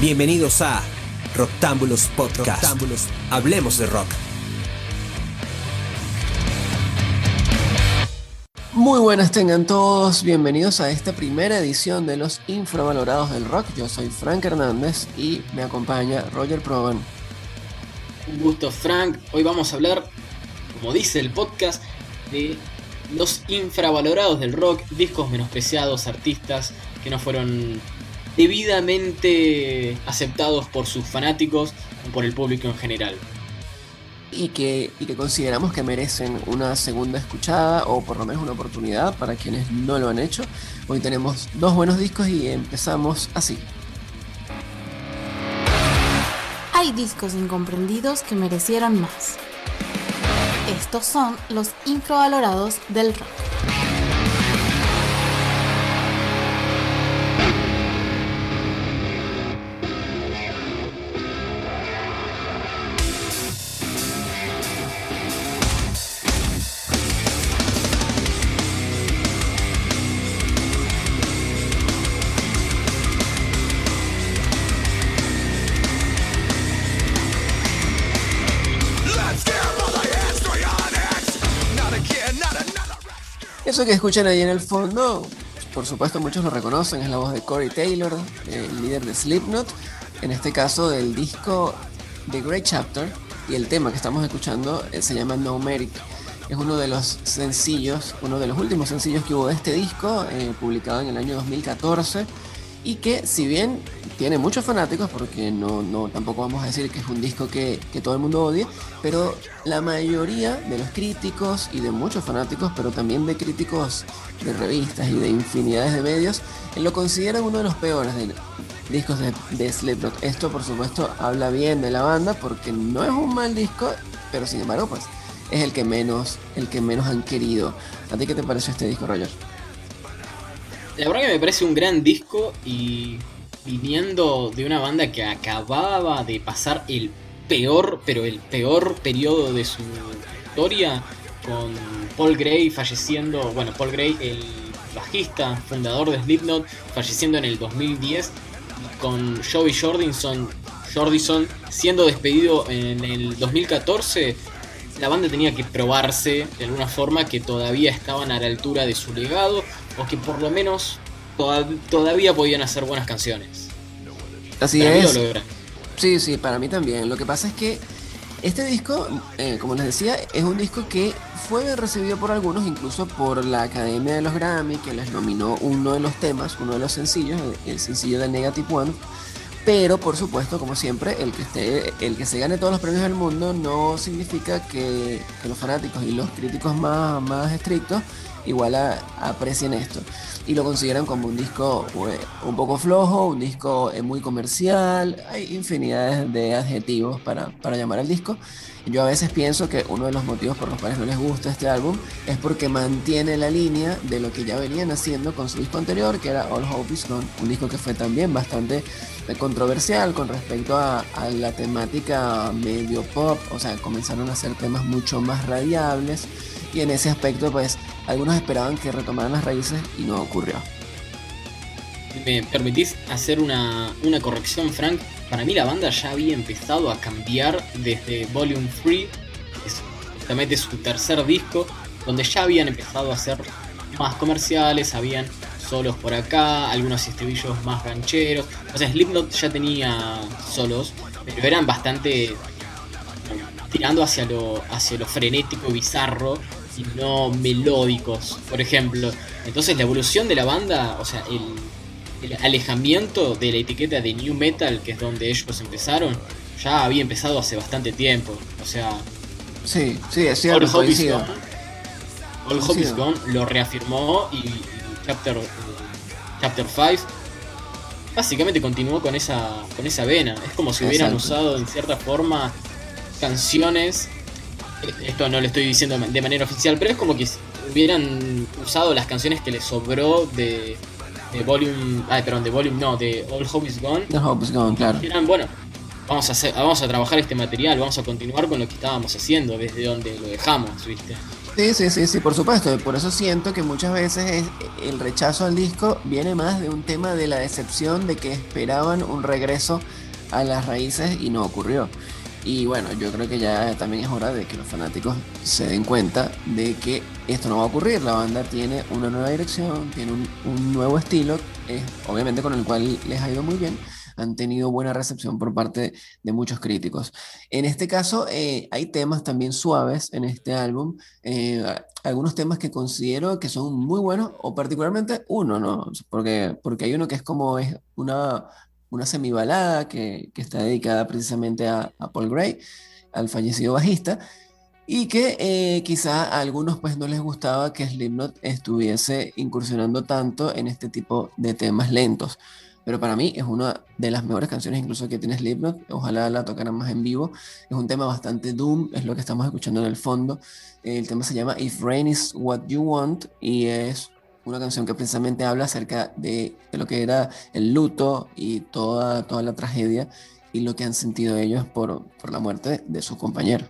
Bienvenidos a Roctámbulos Podcast. Hablemos de rock. Muy buenas tengan todos, bienvenidos a esta primera edición de los infravalorados del rock. Yo soy Frank Hernández y me acompaña Roger Proban. Un gusto Frank, hoy vamos a hablar, como dice el podcast, de los infravalorados del rock, discos menospreciados, artistas que no fueron debidamente aceptados por sus fanáticos o por el público en general. Y que, y que consideramos que merecen una segunda escuchada o por lo menos una oportunidad para quienes no lo han hecho. Hoy tenemos dos buenos discos y empezamos así. Hay discos incomprendidos que merecieran más. Estos son los infravalorados del rock. Eso que escuchan ahí en el fondo, por supuesto muchos lo reconocen, es la voz de Corey Taylor, el líder de Slipknot, en este caso del disco The Great Chapter, y el tema que estamos escuchando eh, se llama No Merit. Es uno de los sencillos, uno de los últimos sencillos que hubo de este disco, eh, publicado en el año 2014 y que si bien tiene muchos fanáticos, porque no, no tampoco vamos a decir que es un disco que, que, todo el mundo odie, pero la mayoría de los críticos y de muchos fanáticos, pero también de críticos de revistas y de infinidades de medios, lo consideran uno de los peores discos de, de Slipknot. Esto por supuesto habla bien de la banda porque no es un mal disco, pero sin embargo pues es el que menos, el que menos han querido. ¿A ti qué te pareció este disco, Roger? La verdad que me parece un gran disco y viniendo de una banda que acababa de pasar el peor, pero el peor periodo de su historia, con Paul Gray falleciendo, bueno, Paul Gray, el bajista, fundador de Slipknot, falleciendo en el 2010, con Joey Jordison, Jordison siendo despedido en el 2014, la banda tenía que probarse de alguna forma que todavía estaban a la altura de su legado o que por lo menos todavía podían hacer buenas canciones. Así es. Sí, sí, para mí también. Lo que pasa es que este disco, eh, como les decía, es un disco que fue recibido por algunos, incluso por la Academia de los Grammy, que les nominó uno de los temas, uno de los sencillos, el sencillo de Negative One. Pero por supuesto, como siempre, el que esté, el que se gane todos los premios del mundo no significa que, que los fanáticos y los críticos más, más estrictos igual aprecien esto. Y lo consideran como un disco pues, un poco flojo, un disco eh, muy comercial, hay infinidades de adjetivos para, para llamar al disco. Yo a veces pienso que uno de los motivos por los cuales no les gusta este álbum es porque mantiene la línea de lo que ya venían haciendo con su disco anterior, que era All Hope Is Gone, un disco que fue también bastante controversial con respecto a, a la temática medio pop, o sea, comenzaron a hacer temas mucho más radiables y en ese aspecto pues algunos esperaban que retomaran las raíces y no ocurrió. ¿Me permitís hacer una, una corrección, Frank? Para mí la banda ya había empezado a cambiar desde Volume 3, que es justamente su tercer disco, donde ya habían empezado a hacer más comerciales, habían solos por acá, algunos estribillos más rancheros. O sea, Slipknot ya tenía solos, pero eran bastante tirando hacia lo, hacia lo frenético, bizarro y no melódicos, por ejemplo. Entonces la evolución de la banda, o sea, el, el alejamiento de la etiqueta de New Metal, que es donde ellos empezaron, ya había empezado hace bastante tiempo. O sea, sí, sí, es cierto. All Hope is Gone, All Hope is Gone lo reafirmó y, y Chapter, Chapter 5 básicamente continuó con esa, con esa vena. Es como si hubieran Exacto. usado en cierta forma canciones. Esto no lo estoy diciendo de manera oficial, pero es como que hubieran usado las canciones que les sobró de, de Volume. Ay, perdón, de Volume no, de All Hope is Gone. The Hope is Gone, claro. Eran, bueno, vamos a, hacer, vamos a trabajar este material, vamos a continuar con lo que estábamos haciendo, desde donde lo dejamos, ¿viste? Sí, sí, sí, sí, por supuesto. Por eso siento que muchas veces el rechazo al disco viene más de un tema de la decepción de que esperaban un regreso a las raíces y no ocurrió. Y bueno, yo creo que ya también es hora de que los fanáticos se den cuenta de que esto no va a ocurrir. La banda tiene una nueva dirección, tiene un, nuevo estilo, obviamente con el cual les ha ido muy bien. Han tenido buena recepción por parte de muchos críticos. En este caso, eh, hay temas también suaves en este álbum. Eh, algunos temas que considero que son muy buenos, o particularmente uno, ¿no? Porque, porque hay uno que es como es una una semibalada que, que está dedicada precisamente a, Paul Gray, al fallecido bajista, y que eh, quizá a algunos pues no les gustaba que Slipknot estuviese incursionando tanto en este tipo de temas lentos. Pero para mí es una de las mejores canciones incluso que tiene Slipknot. Ojalá la tocaran más en vivo. Es un tema bastante doom, es lo que estamos escuchando en el fondo. El tema se llama If Rain is What You Want y es una canción que precisamente habla acerca de, lo que era el luto y toda, toda la tragedia y lo que han sentido ellos por, por la muerte de su compañero.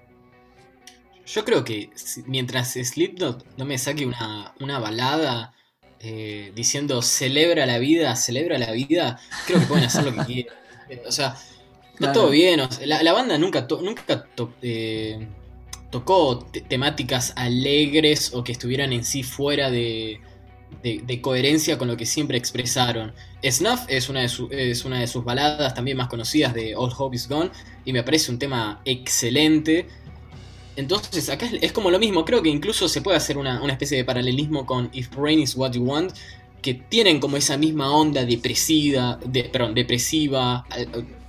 Yo creo que mientras Slipknot no me saque una, una balada eh, diciendo celebra la vida, celebra la vida, creo que pueden hacer lo que quieran. O sea, está todo bien. la, banda nunca, nunca eh, tocó temáticas alegres o que estuvieran en sí fuera de, de, coherencia con lo que siempre expresaron. Snuff es una, de es una de sus baladas también más conocidas de All Hope Is Gone y me parece un tema excelente. Entonces acá es, como lo mismo, creo que incluso se puede hacer una, especie de paralelismo con If Rain Is What You Want, que tienen como esa misma onda depresiva, de, perdón, depresiva,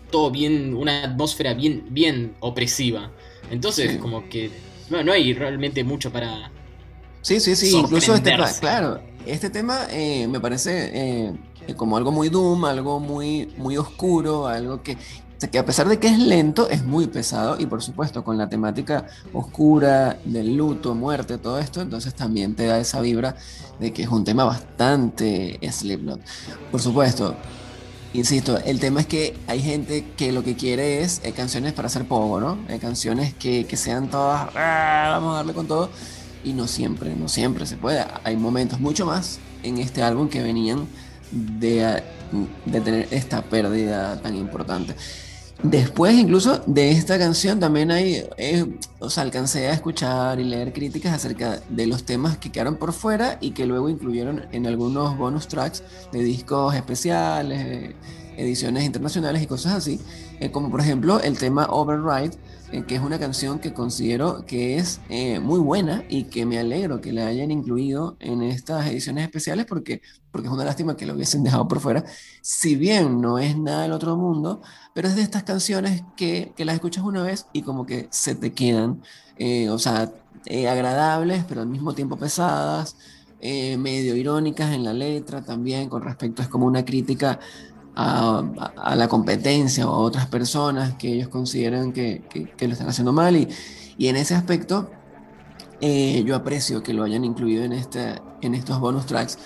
todo bien, una atmósfera bien, bien opresiva. Entonces como que no hay realmente mucho para... Sí, sí, sí, incluso este, claro, este tema eh, me parece eh, como algo muy doom, algo muy, muy oscuro, algo que, que a pesar de que es lento, es muy pesado y por supuesto con la temática oscura del luto, muerte, todo esto, entonces también te da esa vibra de que es un tema bastante Slipknot. Por supuesto, insisto, el tema es que hay gente que lo que quiere es eh, canciones para hacer poco, ¿no? canciones que, que sean todas, ah, vamos a darle con todo y no siempre, no siempre se puede. Hay momentos mucho más en este álbum que venían de, de tener esta pérdida tan importante. Después incluso de esta canción también hay, eh, o sea, alcancé a escuchar y leer críticas acerca de los temas que quedaron por fuera y que luego incluyeron en algunos bonus tracks de discos especiales, ediciones internacionales y cosas así, eh, como por ejemplo el tema Override, eh, que es una canción que considero que es eh, muy buena y que me alegro que la hayan incluido en estas ediciones especiales porque, porque es una lástima que lo hubiesen dejado por fuera. Si bien no es nada del otro mundo, pero es de estas canciones que, que las escuchas una vez y como que se te quedan, eh, o sea, agradables, pero al mismo tiempo pesadas. medio irónicas en la letra también con respecto es como una crítica a, la competencia o a otras personas que ellos consideran que, lo están haciendo mal. Y, y en ese aspecto, eh, yo aprecio que lo hayan incluido en, este, en estos bonus tracks.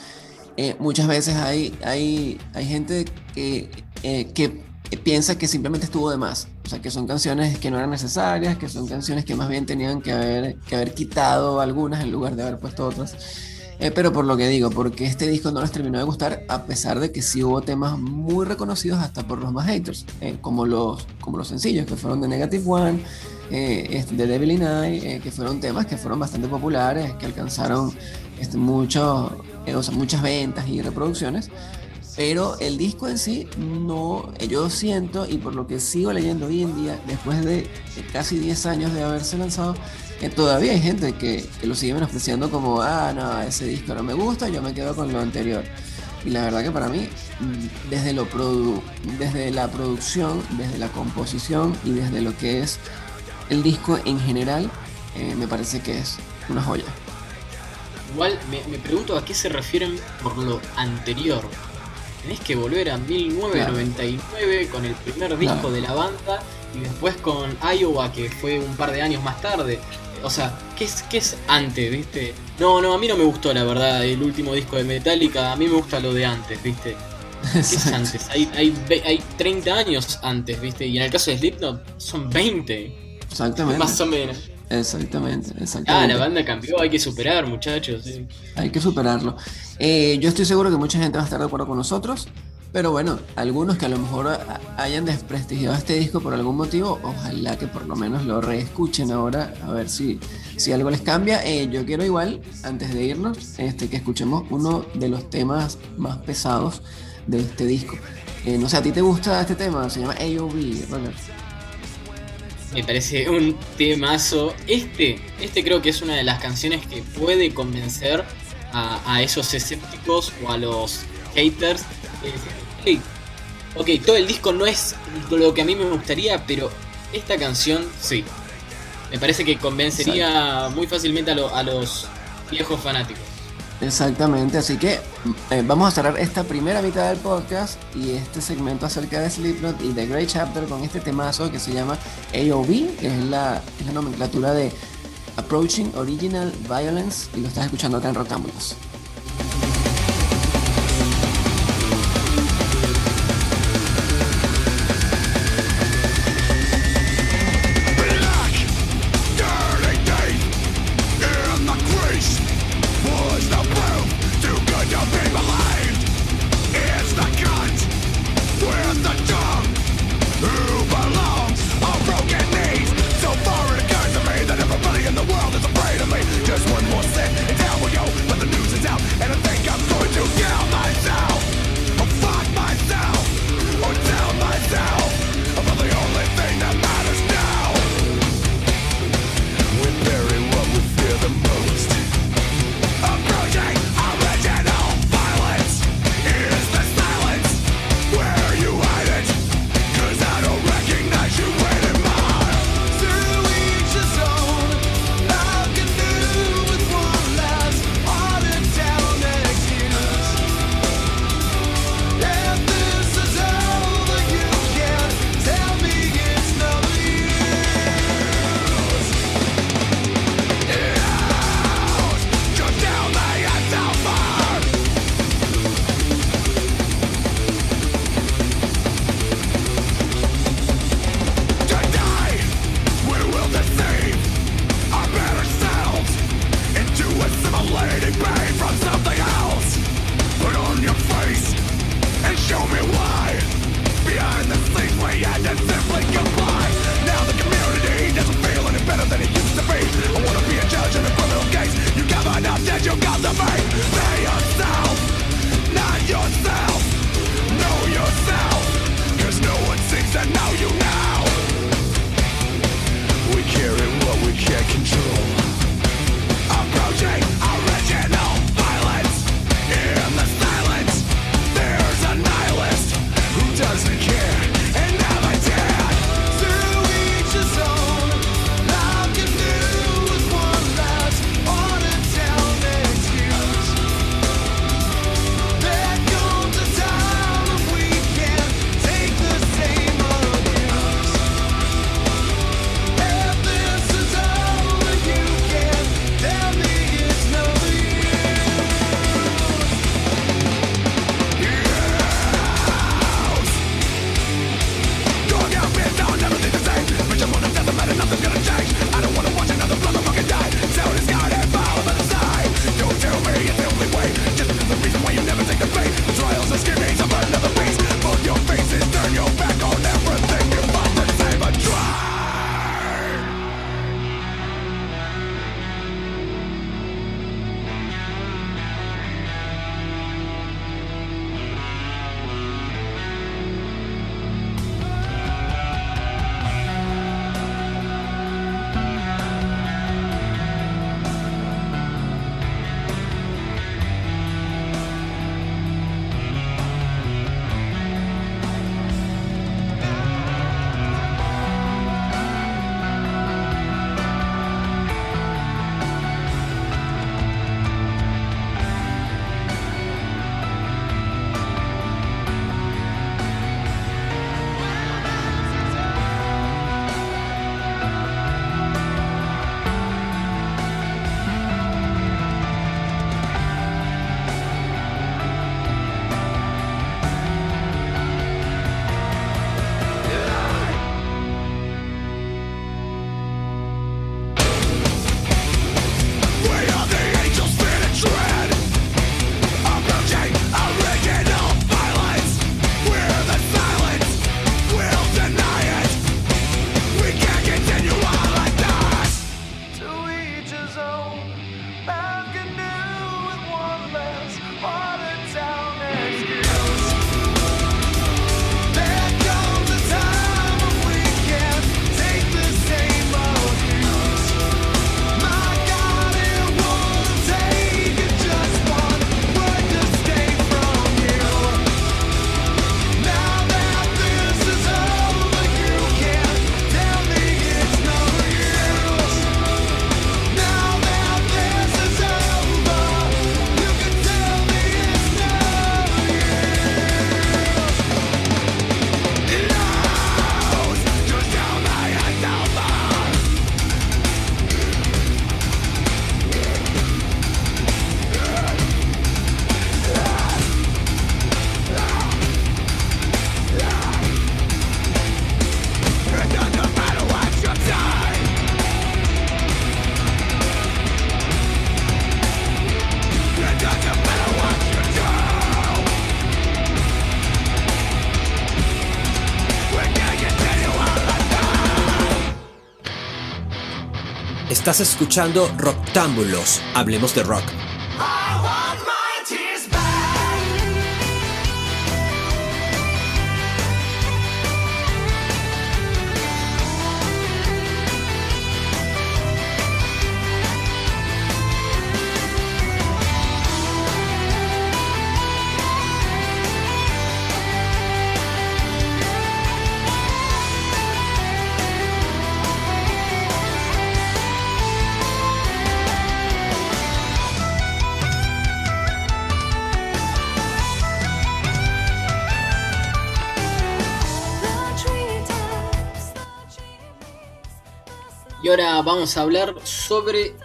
Eh, muchas veces hay, hay, hay gente que, eh, que piensa que simplemente estuvo de más. O sea, que son canciones que no eran necesarias, que son canciones que más bien tenían que haber, que haber quitado algunas en lugar de haber puesto otras. Eh, pero por lo que digo, porque este disco no les terminó de gustar, a pesar de que sí hubo temas muy reconocidos hasta por los más haters, eh, como, los, como los sencillos, que fueron de Negative One, eh, este, de Devil in Eye, que fueron temas que fueron bastante populares, que alcanzaron este, mucho, o sea, muchas ventas y reproducciones. Pero el disco en sí, no, yo siento, y por lo que sigo leyendo hoy en día, después de casi 10 años de haberse lanzado, que todavía hay gente que, lo sigue menospreciando como, ah, no, ese disco no me gusta, yo me quedo con lo anterior. Y la verdad que para mí, mm, desde, lo desde la producción, desde la composición y desde lo que es el disco en general, eh, me parece que es una joya. Igual me, pregunto a qué se refieren por lo anterior. Tenés que volver a 1999 con el primer disco de la banda y después con Iowa, que fue un par de años más tarde. O sea, ¿qué es, ¿qué es antes, viste? No, no, a mí no me gustó, la verdad, el último disco de Metallica. A mí me gusta lo de antes, viste. ¿Qué es antes? Hay, hay, hay 30 años antes, viste. Y en el caso de Slipknot son 20. Exactamente. Más o menos. Exactamente, exactamente. Ah, la banda cambió, hay que superar, muchachos. Hay que superarlo. Eh, yo estoy seguro que mucha gente va a estar de acuerdo con nosotros. Pero bueno, algunos que a lo mejor hayan desprestigiado este disco por algún motivo, ojalá que por lo menos lo reescuchen ahora, a ver si, si algo les cambia. Eh, yo quiero igual, antes de irnos, este, que escuchemos uno de los temas más pesados de este disco. Eh, no sé, ¿a ti te gusta este tema? Se llama AOV, Robert. Me parece un temazo. Este, este creo que es una de las canciones que puede convencer a, a esos escépticos o a los haters ok, todo el disco no es lo que a mí me gustaría, pero esta canción sí. Me parece que convencería muy fácilmente a, los viejos fanáticos. Exactamente, así que eh, vamos a cerrar esta primera mitad del podcast y este segmento acerca de Slipknot y The Great Chapter con este temazo que se llama AOV, que es la, es la nomenclatura de Approaching Original Violence y lo estás escuchando acá en Rotámbulos. Estás escuchando Rocktámbulos. Hablemos de rock. Y ahora vamos a hablar sobre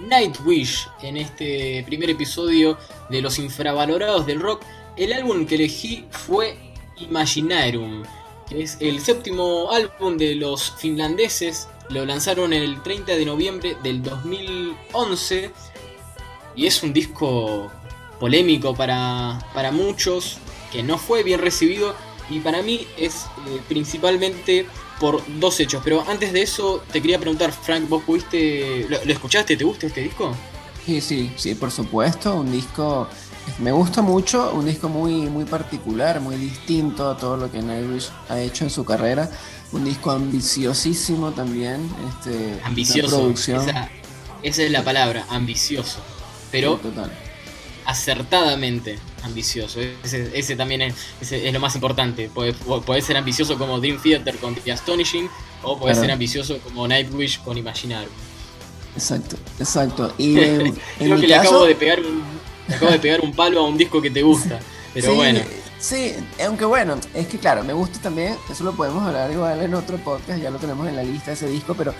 Nightwish en este primer episodio de Los Infravalorados del Rock. El álbum que elegí fue Imaginarium, que es el séptimo álbum de los finlandeses. Lo lanzaron el 30 de noviembre del 2011 y es un disco polémico para, para muchos, que no fue bien recibido y para mí es eh, principalmente por dos hechos. Pero antes de eso, te quería preguntar, Frank, ¿vos pudiste. ¿Lo, escuchaste? ¿Te gusta este disco? Sí, sí, sí, por supuesto. Un disco. Me gusta mucho, un disco muy, muy particular, muy distinto a todo lo que Nightwish ha hecho en su carrera. Un disco ambiciosísimo también. Este, ambicioso. Producción. Esa, es la palabra, ambicioso. Pero total acertadamente ambicioso. Ese, también es, es, lo más importante. Puede, ser ambicioso como Dream Theater con The Astonishing o puede ser ambicioso como Nightwish con Imaginar. Exacto, exacto. Y en, Creo que le, acabo de pegar un, acabo de pegar un palo a un disco que te gusta. Pero bueno. Sí, aunque bueno, es que claro, me gusta también, eso lo podemos hablar igual en otro podcast, ya lo tenemos en la lista ese disco, pero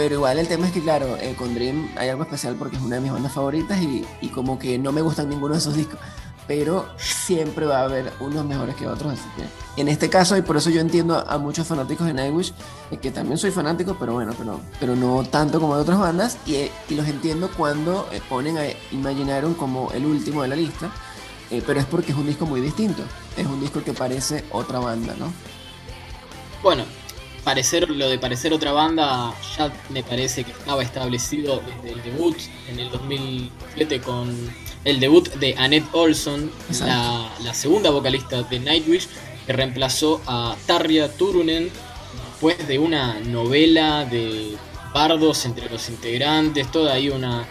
pero igual el tema es que, claro, eh, con Dream hay algo especial porque es una de mis bandas favoritas y, y, como que no me gustan ninguno de esos discos. Pero siempre va a haber unos mejores que otros. Así que en este caso, y por eso yo entiendo a, muchos fanáticos de Nightwish, eh, que también soy fanático, pero bueno, pero, pero no tanto como de otras bandas. Y, eh, y los entiendo cuando ponen a Imaginarium como el último de la lista. pero es porque es un disco muy distinto. Es un disco que parece otra banda, ¿no? Bueno, parecer lo de parecer otra banda ya me parece que estaba establecido desde el debut en el 2007 con el debut de Annette Olson, la, segunda vocalista de Nightwish, que reemplazó a Tarja Turunen después de una novela de bardos entre los integrantes, toda ahí una,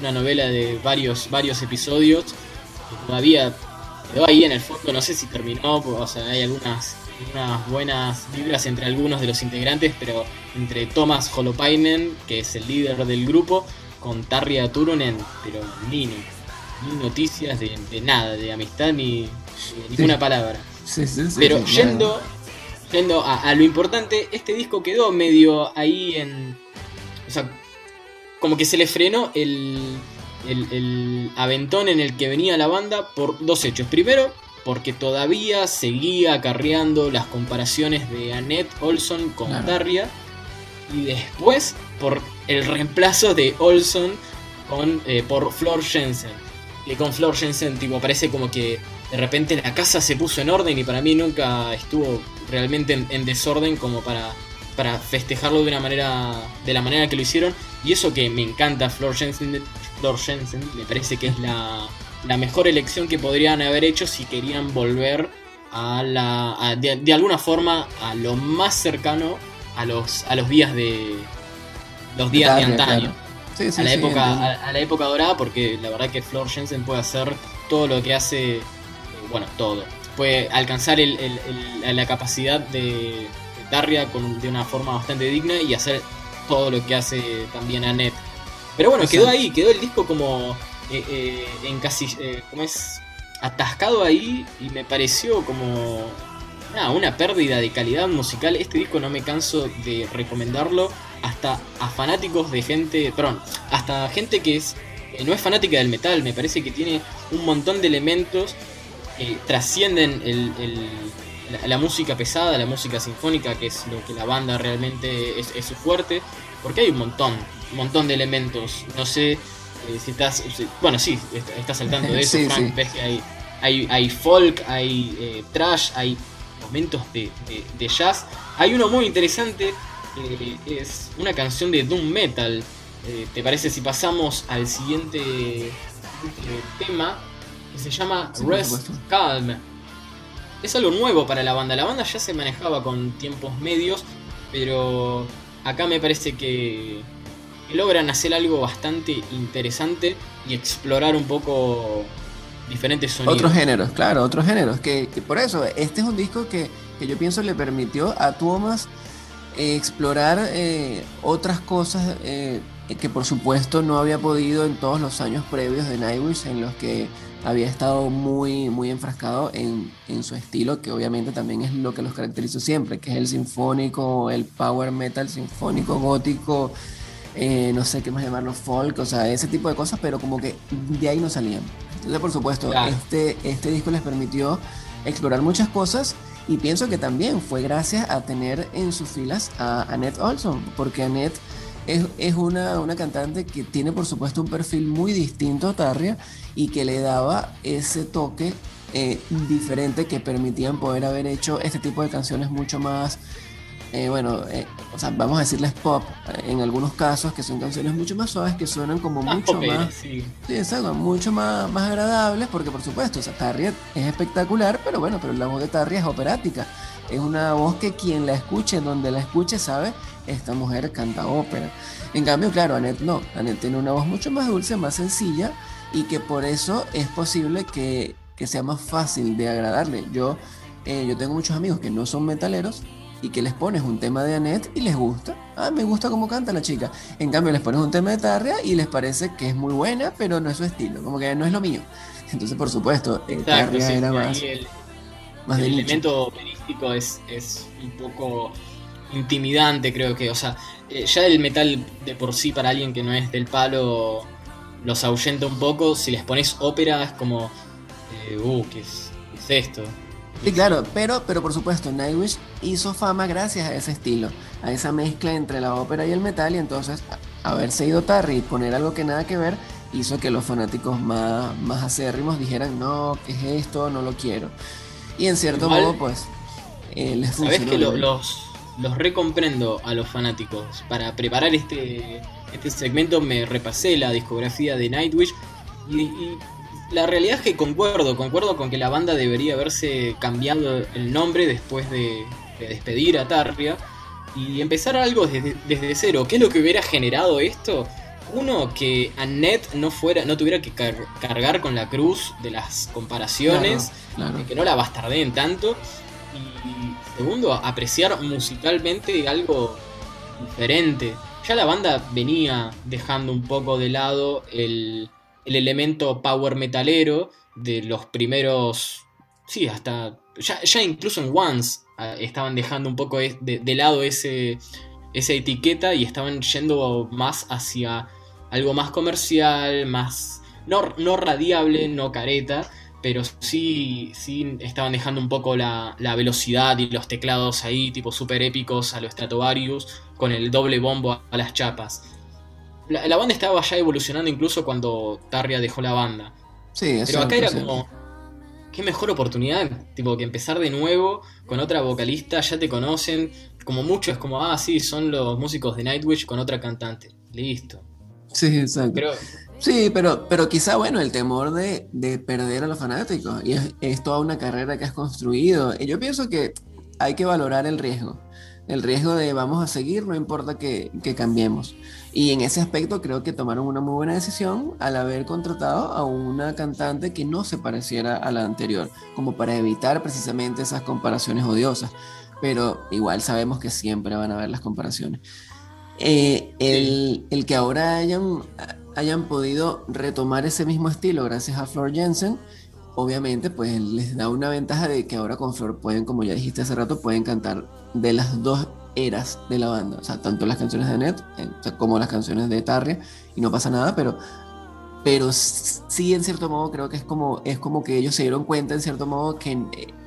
una novela de varios, varios episodios que todavía quedó ahí en el fondo, no sé si terminó, o sea, hay algunas unas buenas vibras entre algunos de los integrantes, pero entre Thomas Holopainen, que es el líder del grupo, con Tarja Turunen, pero ni, ni noticias de, nada, de amistad ni, ninguna palabra. pero yendo, yendo a, lo importante, este disco quedó medio ahí en... O sea, como que se le frenó el, el, el aventón en el que venía la banda por dos hechos. Primero, porque todavía seguía acarreando las comparaciones de Annette Olson con Tarja y después por el reemplazo de Olson con, eh, por Flor Jensen. Que con Flor Jensen tipo, parece como que de repente la casa se puso en orden y para mí nunca estuvo realmente en, desorden como para, para festejarlo de una manera de la manera que lo hicieron y eso que me encanta Flor Jensen, Flor Jensen me parece que es la la mejor elección que podrían haber hecho si querían volver a la de, alguna forma a lo más cercano a los a los días de los días de antaño. a la época a, la época dorada porque la verdad que Flor Jensen puede hacer todo lo que hace eh, bueno todo. Puede alcanzar el, la capacidad de, Darria con, de una forma bastante digna y hacer todo lo que hace también Annette. Pero bueno quedó ahí quedó el disco como eh, eh, en casi, eh, como es atascado ahí y me pareció como una pérdida de calidad musical. Este disco no me canso de recomendarlo hasta a fanáticos de gente, perdón, hasta gente que es no es fanática del metal, me parece que tiene un montón de elementos que trascienden la, música pesada, la música sinfónica, que es lo que la banda realmente es, es su fuerte, porque hay un montón, un montón de elementos, no sé, eh, si estás, bueno, sí, estás saltando de eso, Frank, ves que hay, hay, hay folk, hay eh, trash, hay momentos de, jazz. Hay uno muy interesante, es una canción de Doom Metal, eh, ¿te parece si pasamos al siguiente tema? Que se llama Rest Calm. Es algo nuevo para la banda. La banda ya se manejaba con tiempos medios, pero acá me parece que, logran hacer algo bastante interesante y explorar un poco diferentes sonidos. Otros géneros, claro, otros géneros. Que, por eso, este es un disco que, yo pienso le permitió a Thomas eh, explorar eh, otras cosas eh, que por supuesto no había podido en todos los años previos de Nightwish, en los que había estado muy, muy enfrascado en, su estilo, que obviamente también es lo que los caracterizó siempre, que es el sinfónico, el power metal sinfónico, gótico, eh, no sé qué más llamarlo, folk, o sea, ese tipo de cosas, pero como que de ahí no salían. Entonces, por supuesto, este, este disco les permitió explorar muchas cosas y pienso que también fue gracias a tener en sus filas a Annette Olson, porque Annette es, es una, una, cantante que tiene por supuesto un perfil muy distinto a Tarria y que le daba ese toque eh, diferente que permitían poder haber hecho este tipo de canciones mucho más, eh, bueno, eh, o sea, vamos a decirles pop en algunos casos, que son canciones mucho más suaves, que suenan como mucho más... Sí. sí, exacto, mucho más, más agradables, porque por supuesto, o sea, Tarria es espectacular, pero bueno, pero la voz de Tarria es operática. Es una voz que quien la escuche, donde la escuche, sabe, esta mujer canta ópera. En cambio, claro, Annette no. Annette tiene una voz mucho más dulce, más sencilla, y que por eso es posible que, sea más fácil de agradarle. Yo, eh, yo tengo muchos amigos que no son metaleros y que les pones un tema de Annette y les gusta. Ah, me gusta cómo canta la chica. En cambio, les pones un tema de Tarria y les parece que es muy buena, pero no es su estilo, como que no es lo mío. Entonces, por supuesto, eh, Tarria era más. El, más el elemento operístico es, es un poco intimidante, creo que. O sea, eh, ya el metal de por sí, para alguien que no es del palo, los ahuyenta un poco. Si les pones ópera, es como. Eh, uh, ¿qué es, esto? Sí, claro, pero, pero por supuesto, Nightwish hizo fama gracias a ese estilo, a esa mezcla entre la ópera y el metal, y entonces haberse ido Tarry y poner algo que nada que ver hizo que los fanáticos más, más acérrimos dijeran, no, ¿qué es esto? No lo quiero. Y en cierto modo, pues, eh, les funcionó. ¿Sabes que los, los recomprendo a los fanáticos? Para preparar este este segmento me repasé la discografía de Nightwish y, la realidad es que concuerdo, concuerdo con que la banda debería haberse cambiado el nombre después de, despedir a Tarria y empezar algo desde, cero. ¿Qué es lo que hubiera generado esto? Uno, que Annette no fuera, no tuviera que cargar con la cruz de las comparaciones, que no la bastardeen tanto. Y segundo, apreciar musicalmente algo diferente ya la banda venía dejando un poco de lado el, elemento power metalero de los primeros. Sí, hasta. Ya, incluso en Once ah, estaban dejando un poco de, lado ese, esa etiqueta y estaban yendo más hacia algo más comercial, más. No, no radiable, no careta, pero sí, sí estaban dejando un poco la, la velocidad y los teclados ahí, tipo super épicos a los Stratovarius, con el doble bombo a las chapas. La, banda estaba ya evolucionando incluso cuando Tarria dejó la banda. Sí, Pero acá era como. Qué mejor oportunidad, tipo, que empezar de nuevo con otra vocalista, ya te conocen. Como mucho es como, ah, sí, son los músicos de Nightwish con otra cantante. Listo. Sí, exacto. Sí, pero, pero quizá, bueno, el temor de, perder a los fanáticos. Y es, toda una carrera que has construido. Y yo pienso que hay que valorar el riesgo. El riesgo de vamos a seguir, no importa que, que cambiemos. Y en ese aspecto creo que tomaron una muy buena decisión al haber contratado a una cantante que no se pareciera a la anterior, como para evitar precisamente esas comparaciones odiosas. Pero igual sabemos que siempre van a haber las comparaciones. Eh, el, el, que ahora hayan hayan podido retomar ese mismo estilo gracias a Flor Jensen, obviamente pues les da una ventaja de que ahora con Flor pueden, como ya dijiste hace rato, pueden cantar de las dos eras de la banda, o sea, tanto las canciones de Net eh, como las canciones de Tarria, y no pasa nada, pero, pero sí en cierto modo creo que es como, es como que ellos se dieron cuenta en cierto modo que,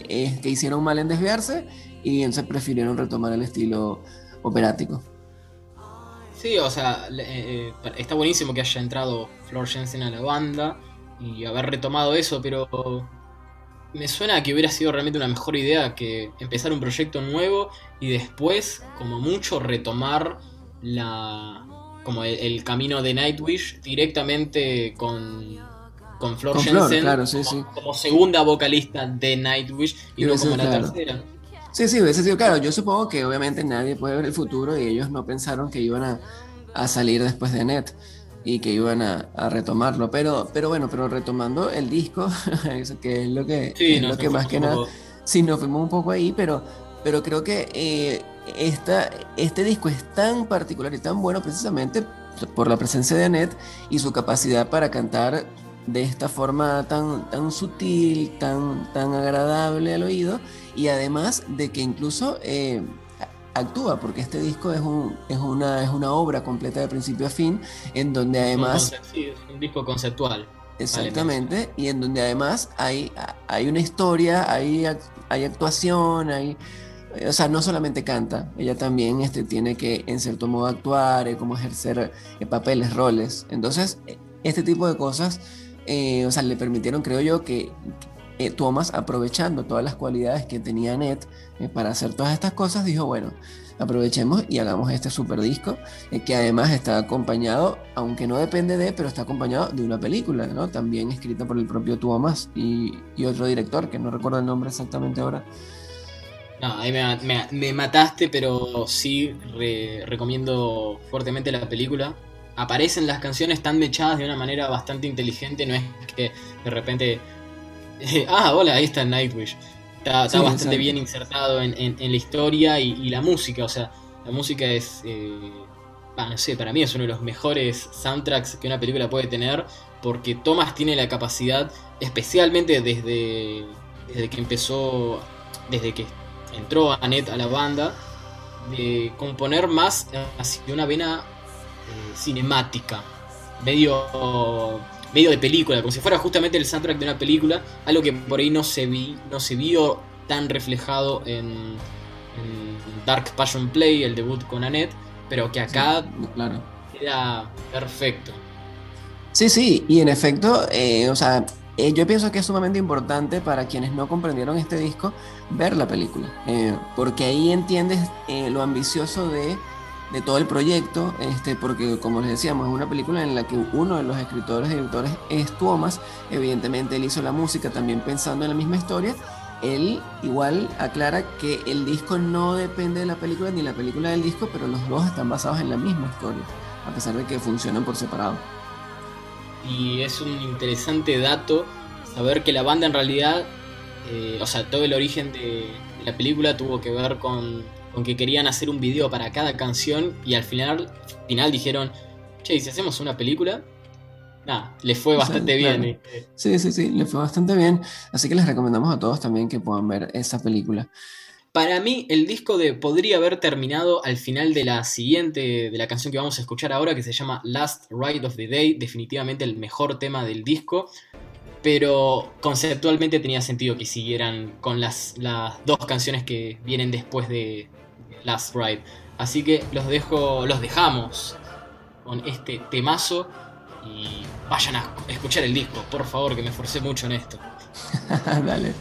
eh, que hicieron mal en desviarse y entonces prefirieron retomar el estilo operático. Sí, o sea, eh, está buenísimo que haya entrado Flor Jensen a la banda y haber retomado eso, pero me suena que hubiera sido realmente una mejor idea que empezar un proyecto nuevo y después, como mucho, retomar la, como el, camino de Nightwish directamente con, con Flor Jensen como, segunda vocalista de Nightwish y, no como la tercera. Sí, sí, hubiese sido claro. Yo supongo que obviamente nadie puede ver el futuro y ellos no pensaron que iban a, a salir después de Net y que iban a, a, retomarlo. Pero, pero bueno, pero retomando el disco, que es lo que, es lo que más que nada, sí, nos fuimos un poco ahí, pero, pero creo que eh, esta, este disco es tan particular y tan bueno precisamente por la presencia de Annette y su capacidad para cantar de esta forma tan, tan sutil, tan, tan agradable al oído y además de que incluso eh, actúa, porque este disco es, un, es, una, es una obra completa de principio a fin, en donde además... Sí, es un disco conceptual. Exactamente, y en donde además hay, hay una historia, hay, hay actuación, hay... O sea, no solamente canta, ella también este, tiene que en cierto modo actuar, eh, como ejercer eh, papeles, roles. Entonces, este tipo de cosas, o sea, le permitieron, creo yo, que, eh, Thomas, aprovechando todas las cualidades que tenía Ned eh, para hacer todas estas cosas, dijo, bueno, aprovechemos y hagamos este super disco, eh, que además está acompañado, aunque no depende de, pero está acompañado de una película, ¿no? También escrita por el propio Thomas y, otro director, que no recuerdo el nombre exactamente ahora. No, ahí me, mataste, pero sí recomiendo fuertemente la película. Aparecen las canciones tan mechadas de una manera bastante inteligente, no es que de repente ah, hola, ahí está Nightwish. Está, bastante bien insertado en, la historia y, la música. O sea, la música es. Eh, no sé, para mí es uno de los mejores soundtracks que una película puede tener. Porque Thomas tiene la capacidad, especialmente desde, desde que empezó. Desde que entró Annette a la banda, de componer más hacia una vena eh, cinemática. Medio medio de película, como si fuera justamente el soundtrack de una película, algo que por ahí no se vi, no se vio tan reflejado en, Dark Passion Play, el debut con Annette, pero que acá claro. queda perfecto. Sí, sí, y en efecto, eh, o sea, eh, yo pienso que es sumamente importante para quienes no comprendieron este disco ver la película, eh, porque ahí entiendes lo ambicioso de de todo el proyecto, este, porque como les decíamos, es una película en la que uno de los escritores y directores es Thomas, evidentemente él hizo la música también pensando en la misma historia, él igual aclara que el disco no depende de la película ni la película del disco, pero los dos están basados en la misma historia, a pesar de que funcionan por separado. Y es un interesante dato saber que la banda en realidad, eh, o sea, todo el origen de la película tuvo que ver con con que querían hacer un video para cada canción y al final, final dijeron, che, si hacemos una película, nada, les fue bastante bien. Eh. Sí, sí, sí, les fue bastante bien. Así que les recomendamos a todos también que puedan ver esa película. Para mí, el disco de podría haber terminado al final de la siguiente, de la canción que vamos a escuchar ahora, que se llama Last Ride of the Day, definitivamente el mejor tema del disco pero conceptualmente tenía sentido que siguieran con las, las, dos canciones que vienen después de, Last Ride. Así que los dejo, los dejamos con este temazo y vayan a escuchar el disco, por favor, que me esforcé mucho en esto. Dale.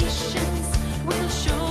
magicians will show.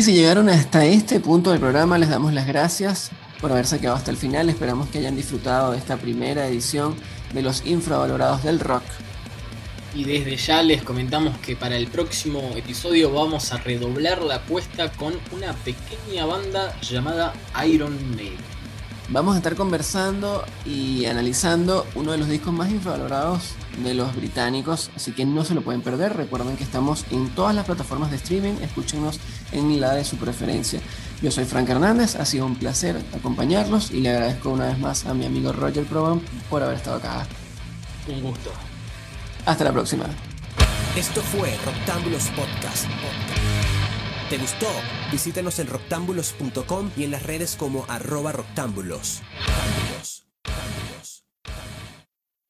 Y si llegaron hasta este punto del programa, les damos las gracias por haberse quedado hasta el final. Esperamos que hayan disfrutado de esta primera edición de los infravalorados del rock. Y desde ya les comentamos que para el próximo episodio vamos a redoblar la apuesta con una pequeña banda llamada Iron Maiden. Vamos a estar conversando y analizando uno de los discos más infravalorados de los británicos, así que no se lo pueden perder. Recuerden que estamos en todas las plataformas de streaming, escúchenos en la de su preferencia. Yo soy Frank Hernández, ha sido un placer acompañarlos y le agradezco una vez más a mi amigo Roger Proban por haber estado acá. Un gusto. Hasta la próxima. Esto fue Roctámbulos Podcast. ¿Te gustó? Visítanos en roctámbulos.com y en las redes como arroba roctámbulos.